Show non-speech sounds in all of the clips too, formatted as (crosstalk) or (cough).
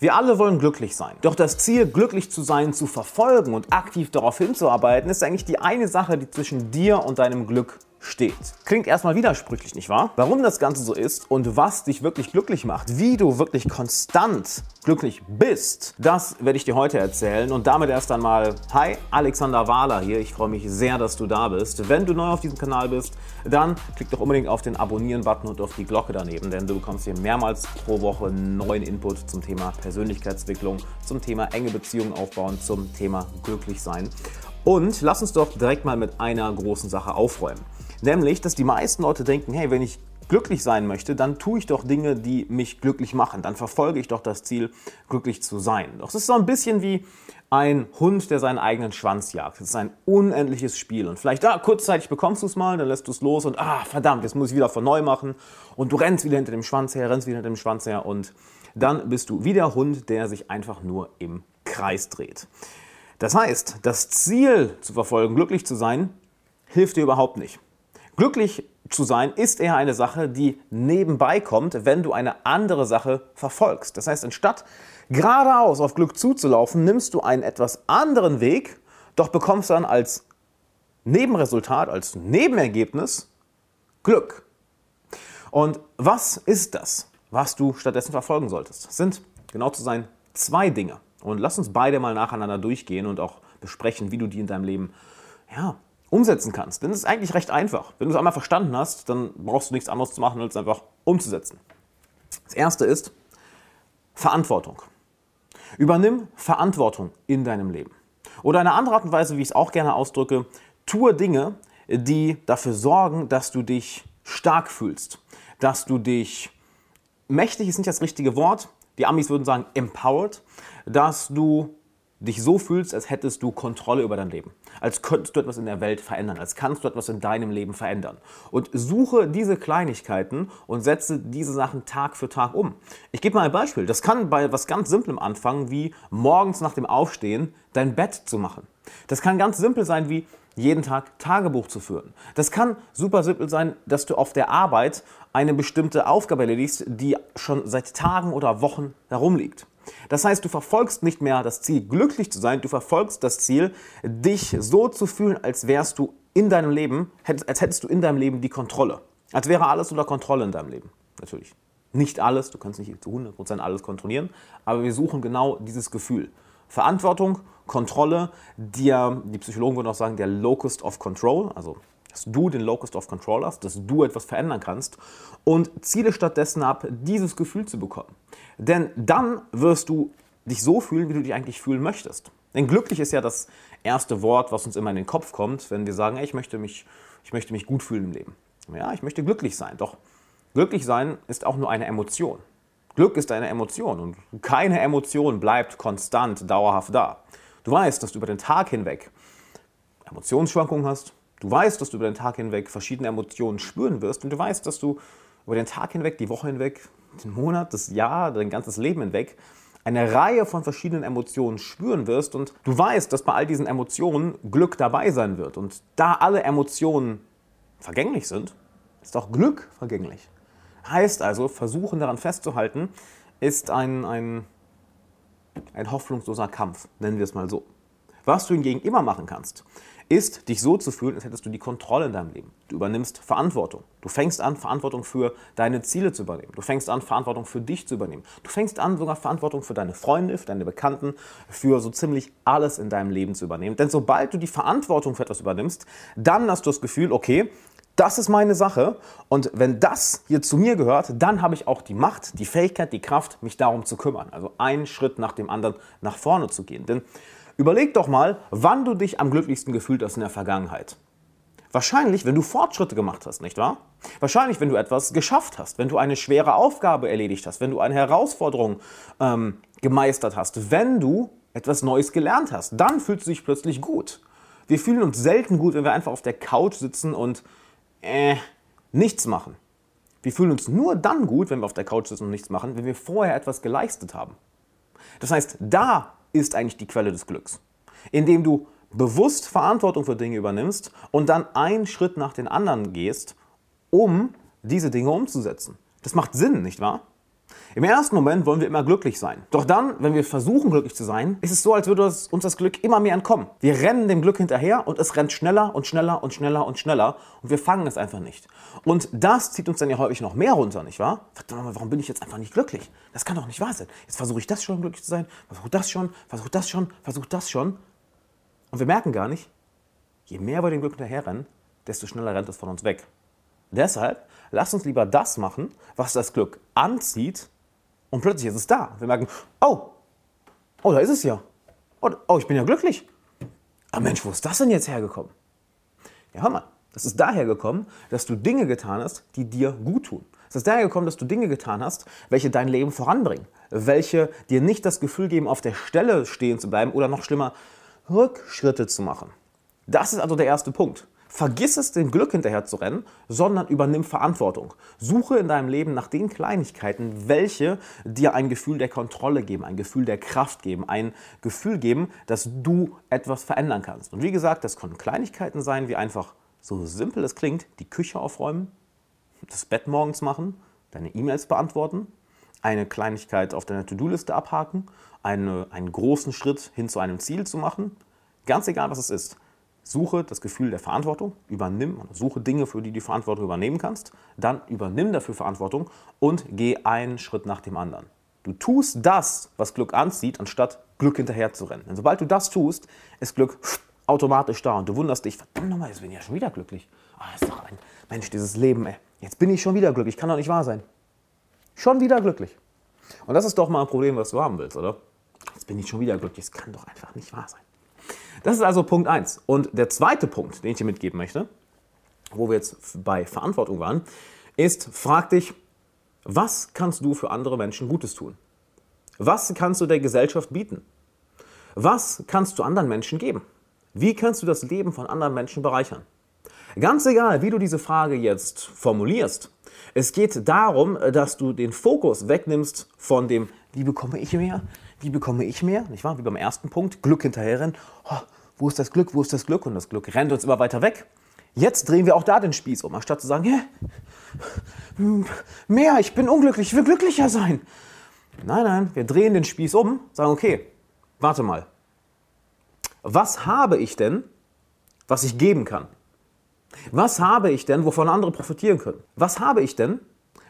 Wir alle wollen glücklich sein. Doch das Ziel, glücklich zu sein, zu verfolgen und aktiv darauf hinzuarbeiten, ist eigentlich die eine Sache, die zwischen dir und deinem Glück steht. Klingt erstmal widersprüchlich, nicht wahr? Warum das Ganze so ist und was dich wirklich glücklich macht, wie du wirklich konstant glücklich bist, das werde ich dir heute erzählen. Und damit erst einmal, hi, Alexander Wahler hier. Ich freue mich sehr, dass du da bist. Wenn du neu auf diesem Kanal bist, dann klick doch unbedingt auf den Abonnieren-Button und auf die Glocke daneben, denn du bekommst hier mehrmals pro Woche neuen Input zum Thema Persönlichkeitsentwicklung, zum Thema enge Beziehungen aufbauen, zum Thema glücklich sein. Und lass uns doch direkt mal mit einer großen Sache aufräumen. Nämlich, dass die meisten Leute denken, hey, wenn ich glücklich sein möchte, dann tue ich doch Dinge, die mich glücklich machen. Dann verfolge ich doch das Ziel, glücklich zu sein. Doch es ist so ein bisschen wie ein Hund, der seinen eigenen Schwanz jagt. Es ist ein unendliches Spiel. Und vielleicht, ah, kurzzeitig bekommst du es mal, dann lässt du es los und, ah, verdammt, jetzt muss ich wieder von neu machen. Und du rennst wieder hinter dem Schwanz her, rennst wieder hinter dem Schwanz her und dann bist du wie der Hund, der sich einfach nur im Kreis dreht. Das heißt, das Ziel zu verfolgen, glücklich zu sein, hilft dir überhaupt nicht. Glücklich zu sein ist eher eine Sache, die nebenbei kommt, wenn du eine andere Sache verfolgst. Das heißt, anstatt geradeaus auf Glück zuzulaufen, nimmst du einen etwas anderen Weg, doch bekommst dann als Nebenresultat, als Nebenergebnis Glück. Und was ist das, was du stattdessen verfolgen solltest? Das sind, genau zu sein, zwei Dinge. Und lass uns beide mal nacheinander durchgehen und auch besprechen, wie du die in deinem Leben ja, umsetzen kannst. Denn es ist eigentlich recht einfach. Wenn du es einmal verstanden hast, dann brauchst du nichts anderes zu machen, als einfach umzusetzen. Das erste ist Verantwortung. Übernimm Verantwortung in deinem Leben. Oder eine andere Art und Weise, wie ich es auch gerne ausdrücke, tue Dinge, die dafür sorgen, dass du dich stark fühlst, dass du dich mächtig ist nicht das richtige Wort, die Amis würden sagen empowered, dass du dich so fühlst, als hättest du Kontrolle über dein Leben. Als könntest du etwas in der Welt verändern, als kannst du etwas in deinem Leben verändern. Und suche diese Kleinigkeiten und setze diese Sachen Tag für Tag um. Ich gebe mal ein Beispiel. Das kann bei was ganz Simplem anfangen, wie morgens nach dem Aufstehen dein Bett zu machen. Das kann ganz simpel sein, wie jeden Tag Tagebuch zu führen. Das kann super simpel sein, dass du auf der Arbeit eine bestimmte Aufgabe erledigst, die schon seit Tagen oder Wochen herumliegt. Das heißt, du verfolgst nicht mehr das Ziel, glücklich zu sein, du verfolgst das Ziel, dich so zu fühlen, als wärst du in deinem Leben, als hättest du in deinem Leben die Kontrolle. Als wäre alles unter Kontrolle in deinem Leben. Natürlich. Nicht alles, du kannst nicht zu 100% alles kontrollieren, aber wir suchen genau dieses Gefühl. Verantwortung, Kontrolle, der, die Psychologen würden auch sagen, der Locust of Control, also dass du den Locust of Control hast, dass du etwas verändern kannst und ziele stattdessen ab, dieses Gefühl zu bekommen. Denn dann wirst du dich so fühlen, wie du dich eigentlich fühlen möchtest. Denn glücklich ist ja das erste Wort, was uns immer in den Kopf kommt, wenn wir sagen, ey, ich, möchte mich, ich möchte mich gut fühlen im Leben. Ja, ich möchte glücklich sein. Doch glücklich sein ist auch nur eine Emotion. Glück ist eine Emotion und keine Emotion bleibt konstant, dauerhaft da. Du weißt, dass du über den Tag hinweg Emotionsschwankungen hast, Du weißt, dass du über den Tag hinweg verschiedene Emotionen spüren wirst und du weißt, dass du über den Tag hinweg, die Woche hinweg, den Monat, das Jahr, dein ganzes Leben hinweg eine Reihe von verschiedenen Emotionen spüren wirst und du weißt, dass bei all diesen Emotionen Glück dabei sein wird. Und da alle Emotionen vergänglich sind, ist auch Glück vergänglich. Heißt also, versuchen daran festzuhalten, ist ein, ein, ein hoffnungsloser Kampf, nennen wir es mal so. Was du hingegen immer machen kannst, ist, dich so zu fühlen, als hättest du die Kontrolle in deinem Leben. Du übernimmst Verantwortung. Du fängst an, Verantwortung für deine Ziele zu übernehmen. Du fängst an, Verantwortung für dich zu übernehmen. Du fängst an, sogar Verantwortung für deine Freunde, für deine Bekannten, für so ziemlich alles in deinem Leben zu übernehmen. Denn sobald du die Verantwortung für etwas übernimmst, dann hast du das Gefühl, okay, das ist meine Sache und wenn das hier zu mir gehört, dann habe ich auch die Macht, die Fähigkeit, die Kraft, mich darum zu kümmern. Also einen Schritt nach dem anderen nach vorne zu gehen. Denn Überleg doch mal, wann du dich am glücklichsten gefühlt hast in der Vergangenheit. Wahrscheinlich, wenn du Fortschritte gemacht hast, nicht wahr? Wahrscheinlich, wenn du etwas geschafft hast, wenn du eine schwere Aufgabe erledigt hast, wenn du eine Herausforderung ähm, gemeistert hast, wenn du etwas Neues gelernt hast, dann fühlst du dich plötzlich gut. Wir fühlen uns selten gut, wenn wir einfach auf der Couch sitzen und äh, nichts machen. Wir fühlen uns nur dann gut, wenn wir auf der Couch sitzen und nichts machen, wenn wir vorher etwas geleistet haben. Das heißt, da ist eigentlich die Quelle des Glücks. Indem du bewusst Verantwortung für Dinge übernimmst und dann einen Schritt nach den anderen gehst, um diese Dinge umzusetzen. Das macht Sinn, nicht wahr? Im ersten Moment wollen wir immer glücklich sein. Doch dann, wenn wir versuchen, glücklich zu sein, ist es so, als würde uns das Glück immer mehr entkommen. Wir rennen dem Glück hinterher und es rennt schneller und schneller und schneller und schneller und wir fangen es einfach nicht. Und das zieht uns dann ja häufig noch mehr runter, nicht wahr? Verdammt warum bin ich jetzt einfach nicht glücklich? Das kann doch nicht wahr sein. Jetzt versuche ich das schon, glücklich zu sein, versuche das schon, versuche das schon, versuche das schon. Und wir merken gar nicht, je mehr wir dem Glück hinterherrennen, desto schneller rennt es von uns weg. Deshalb lass uns lieber das machen, was das Glück anzieht und plötzlich ist es da. Wir merken, oh, oh, da ist es ja. Oh, ich bin ja glücklich. Aber Mensch, wo ist das denn jetzt hergekommen? Ja, hör mal, das ist daher gekommen, dass du Dinge getan hast, die dir gut tun. Es ist daher gekommen, dass du Dinge getan hast, welche dein Leben voranbringen, welche dir nicht das Gefühl geben, auf der Stelle stehen zu bleiben oder noch schlimmer, Rückschritte zu machen. Das ist also der erste Punkt. Vergiss es, dem Glück hinterher zu rennen, sondern übernimm Verantwortung. Suche in deinem Leben nach den Kleinigkeiten, welche dir ein Gefühl der Kontrolle geben, ein Gefühl der Kraft geben, ein Gefühl geben, dass du etwas verändern kannst. Und wie gesagt, das können Kleinigkeiten sein, wie einfach, so simpel es klingt, die Küche aufräumen, das Bett morgens machen, deine E-Mails beantworten, eine Kleinigkeit auf deiner To-Do-Liste abhaken, eine, einen großen Schritt hin zu einem Ziel zu machen. Ganz egal, was es ist. Suche das Gefühl der Verantwortung, übernimm, suche Dinge, für die du Verantwortung übernehmen kannst, dann übernimm dafür Verantwortung und geh einen Schritt nach dem anderen. Du tust das, was Glück anzieht, anstatt Glück hinterher zu rennen. Denn sobald du das tust, ist Glück automatisch da und du wunderst dich, verdammt nochmal, jetzt bin ich ja schon wieder glücklich. Das ist doch ein Mensch, dieses Leben, ey. Jetzt bin ich schon wieder glücklich, kann doch nicht wahr sein. Schon wieder glücklich. Und das ist doch mal ein Problem, was du haben willst, oder? Jetzt bin ich schon wieder glücklich, das kann doch einfach nicht wahr sein. Das ist also Punkt 1. Und der zweite Punkt, den ich dir mitgeben möchte, wo wir jetzt bei Verantwortung waren, ist, frag dich, was kannst du für andere Menschen Gutes tun? Was kannst du der Gesellschaft bieten? Was kannst du anderen Menschen geben? Wie kannst du das Leben von anderen Menschen bereichern? Ganz egal, wie du diese Frage jetzt formulierst, es geht darum, dass du den Fokus wegnimmst von dem, wie bekomme ich mehr, wie bekomme ich mehr? Nicht wahr? Wie beim ersten Punkt, Glück hinterherrennen. Oh, wo ist das Glück? Wo ist das Glück? Und das Glück rennt uns immer weiter weg. Jetzt drehen wir auch da den Spieß um, anstatt zu sagen, Hä? mehr, ich bin unglücklich, ich will glücklicher sein. Nein, nein, wir drehen den Spieß um, sagen, okay, warte mal. Was habe ich denn, was ich geben kann? Was habe ich denn, wovon andere profitieren können? Was habe ich denn,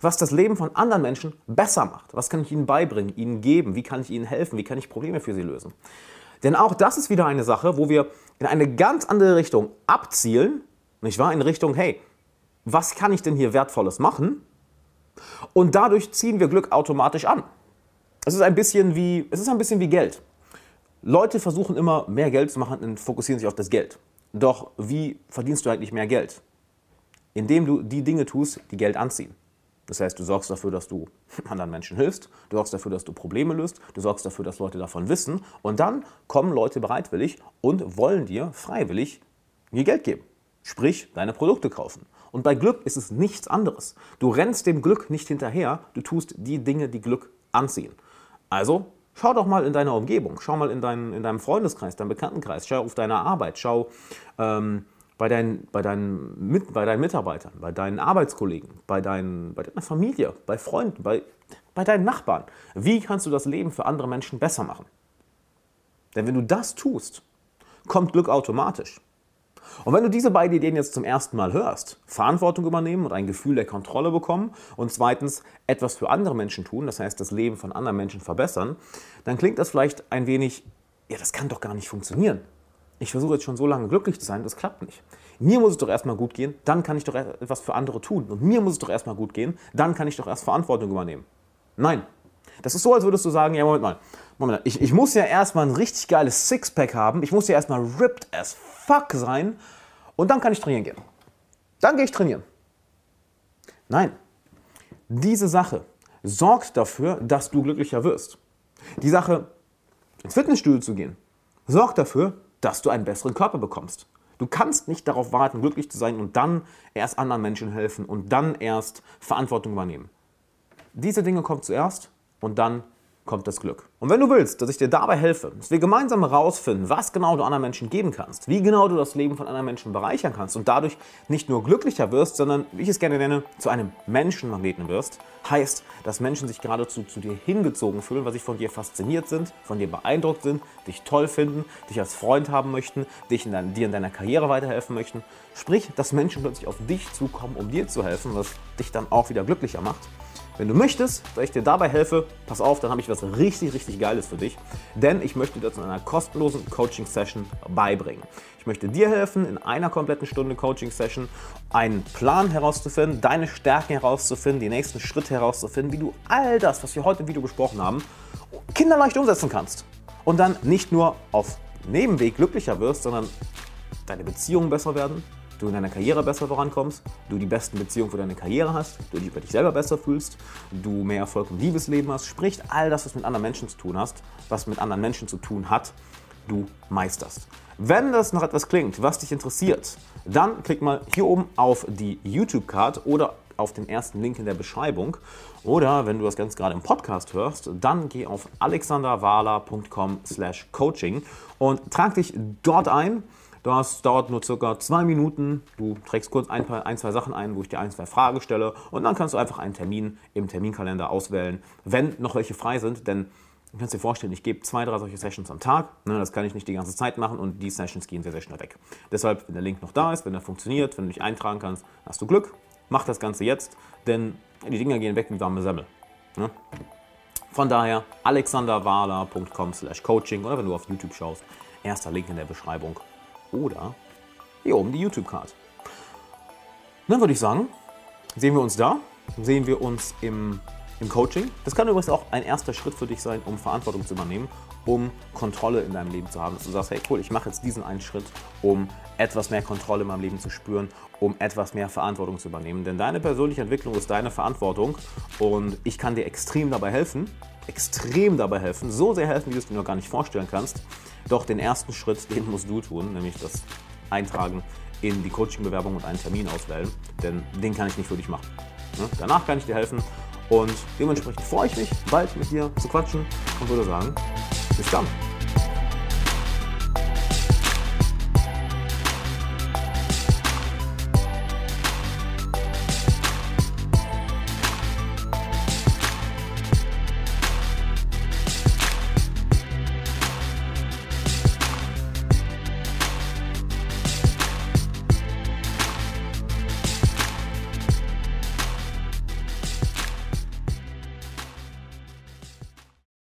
was das Leben von anderen Menschen besser macht. Was kann ich ihnen beibringen, ihnen geben? Wie kann ich ihnen helfen? Wie kann ich Probleme für sie lösen? Denn auch das ist wieder eine Sache, wo wir in eine ganz andere Richtung abzielen, nicht wahr? In Richtung, hey, was kann ich denn hier Wertvolles machen? Und dadurch ziehen wir Glück automatisch an. Es ist ein bisschen wie, es ist ein bisschen wie Geld. Leute versuchen immer mehr Geld zu machen und fokussieren sich auf das Geld. Doch wie verdienst du eigentlich mehr Geld? Indem du die Dinge tust, die Geld anziehen. Das heißt, du sorgst dafür, dass du (laughs) anderen Menschen hilfst, du sorgst dafür, dass du Probleme löst, du sorgst dafür, dass Leute davon wissen und dann kommen Leute bereitwillig und wollen dir freiwillig ihr Geld geben. Sprich, deine Produkte kaufen. Und bei Glück ist es nichts anderes. Du rennst dem Glück nicht hinterher, du tust die Dinge, die Glück anziehen. Also schau doch mal in deiner Umgebung, schau mal in, dein, in deinem Freundeskreis, deinem Bekanntenkreis, schau auf deine Arbeit, schau ähm, bei deinen, bei, deinen, bei deinen Mitarbeitern, bei deinen Arbeitskollegen, bei, deinen, bei deiner Familie, bei Freunden, bei, bei deinen Nachbarn. Wie kannst du das Leben für andere Menschen besser machen? Denn wenn du das tust, kommt Glück automatisch. Und wenn du diese beiden Ideen jetzt zum ersten Mal hörst, Verantwortung übernehmen und ein Gefühl der Kontrolle bekommen und zweitens etwas für andere Menschen tun, das heißt das Leben von anderen Menschen verbessern, dann klingt das vielleicht ein wenig, ja, das kann doch gar nicht funktionieren ich versuche jetzt schon so lange glücklich zu sein, das klappt nicht. Mir muss es doch erstmal gut gehen, dann kann ich doch etwas für andere tun. Und mir muss es doch erstmal gut gehen, dann kann ich doch erst Verantwortung übernehmen. Nein. Das ist so, als würdest du sagen, ja, Moment mal, Moment mal, ich, ich muss ja erstmal ein richtig geiles Sixpack haben, ich muss ja erstmal ripped as fuck sein und dann kann ich trainieren gehen. Dann gehe ich trainieren. Nein. Diese Sache sorgt dafür, dass du glücklicher wirst. Die Sache, ins Fitnessstudio zu gehen, sorgt dafür, dass du einen besseren Körper bekommst. Du kannst nicht darauf warten, glücklich zu sein und dann erst anderen Menschen helfen und dann erst Verantwortung übernehmen. Diese Dinge kommen zuerst und dann kommt das Glück. Und wenn du willst, dass ich dir dabei helfe, dass wir gemeinsam herausfinden, was genau du anderen Menschen geben kannst, wie genau du das Leben von anderen Menschen bereichern kannst und dadurch nicht nur glücklicher wirst, sondern, wie ich es gerne nenne, zu einem Menschenmagneten wirst, heißt, dass Menschen sich geradezu zu dir hingezogen fühlen, weil sie von dir fasziniert sind, von dir beeindruckt sind, dich toll finden, dich als Freund haben möchten, dich in dein, dir in deiner Karriere weiterhelfen möchten. Sprich, dass Menschen plötzlich auf dich zukommen, um dir zu helfen, was dich dann auch wieder glücklicher macht. Wenn du möchtest, dass ich dir dabei helfe, pass auf, dann habe ich was richtig, richtig Geiles für dich. Denn ich möchte dir das in einer kostenlosen Coaching-Session beibringen. Ich möchte dir helfen, in einer kompletten Stunde Coaching-Session einen Plan herauszufinden, deine Stärken herauszufinden, die nächsten Schritte herauszufinden, wie du all das, was wir heute im Video besprochen haben, kinderleicht umsetzen kannst. Und dann nicht nur auf Nebenweg glücklicher wirst, sondern deine Beziehungen besser werden, du in deiner Karriere besser vorankommst, du die besten Beziehungen für deine Karriere hast, du dich über dich selber besser fühlst, du mehr Erfolg im Liebesleben hast, sprich all das, was mit anderen Menschen zu tun hast, was mit anderen Menschen zu tun hat, du meisterst. Wenn das noch etwas klingt, was dich interessiert, dann klick mal hier oben auf die YouTube-Card oder auf den ersten Link in der Beschreibung. Oder wenn du das ganz gerade im Podcast hörst, dann geh auf alexanderwala.com slash coaching und trag dich dort ein. Das dauert nur circa zwei Minuten. Du trägst kurz ein, ein, zwei Sachen ein, wo ich dir ein, zwei Fragen stelle. Und dann kannst du einfach einen Termin im Terminkalender auswählen, wenn noch welche frei sind. Denn du kannst dir vorstellen, ich gebe zwei, drei solche Sessions am Tag. Ne, das kann ich nicht die ganze Zeit machen und die Sessions gehen sehr, sehr schnell weg. Deshalb, wenn der Link noch da ist, wenn er funktioniert, wenn du dich eintragen kannst, hast du Glück. Mach das Ganze jetzt, denn die Dinger gehen weg wie warme Semmel. Ne? Von daher alexanderwala.com slash coaching oder wenn du auf YouTube schaust, erster Link in der Beschreibung oder hier oben die YouTube-Card. Dann würde ich sagen, sehen wir uns da, sehen wir uns im, im Coaching. Das kann übrigens auch ein erster Schritt für dich sein, um Verantwortung zu übernehmen, um Kontrolle in deinem Leben zu haben. Dass du sagst, hey cool, ich mache jetzt diesen einen Schritt, um etwas mehr Kontrolle in meinem Leben zu spüren, um etwas mehr Verantwortung zu übernehmen. Denn deine persönliche Entwicklung ist deine Verantwortung und ich kann dir extrem dabei helfen, extrem dabei helfen, so sehr helfen, wie du es dir noch gar nicht vorstellen kannst. Doch den ersten Schritt, den musst du tun, nämlich das Eintragen in die Coaching-Bewerbung und einen Termin auswählen, denn den kann ich nicht für dich machen. Ne? Danach kann ich dir helfen und dementsprechend freue ich mich, bald mit dir zu quatschen und würde sagen, bis dann.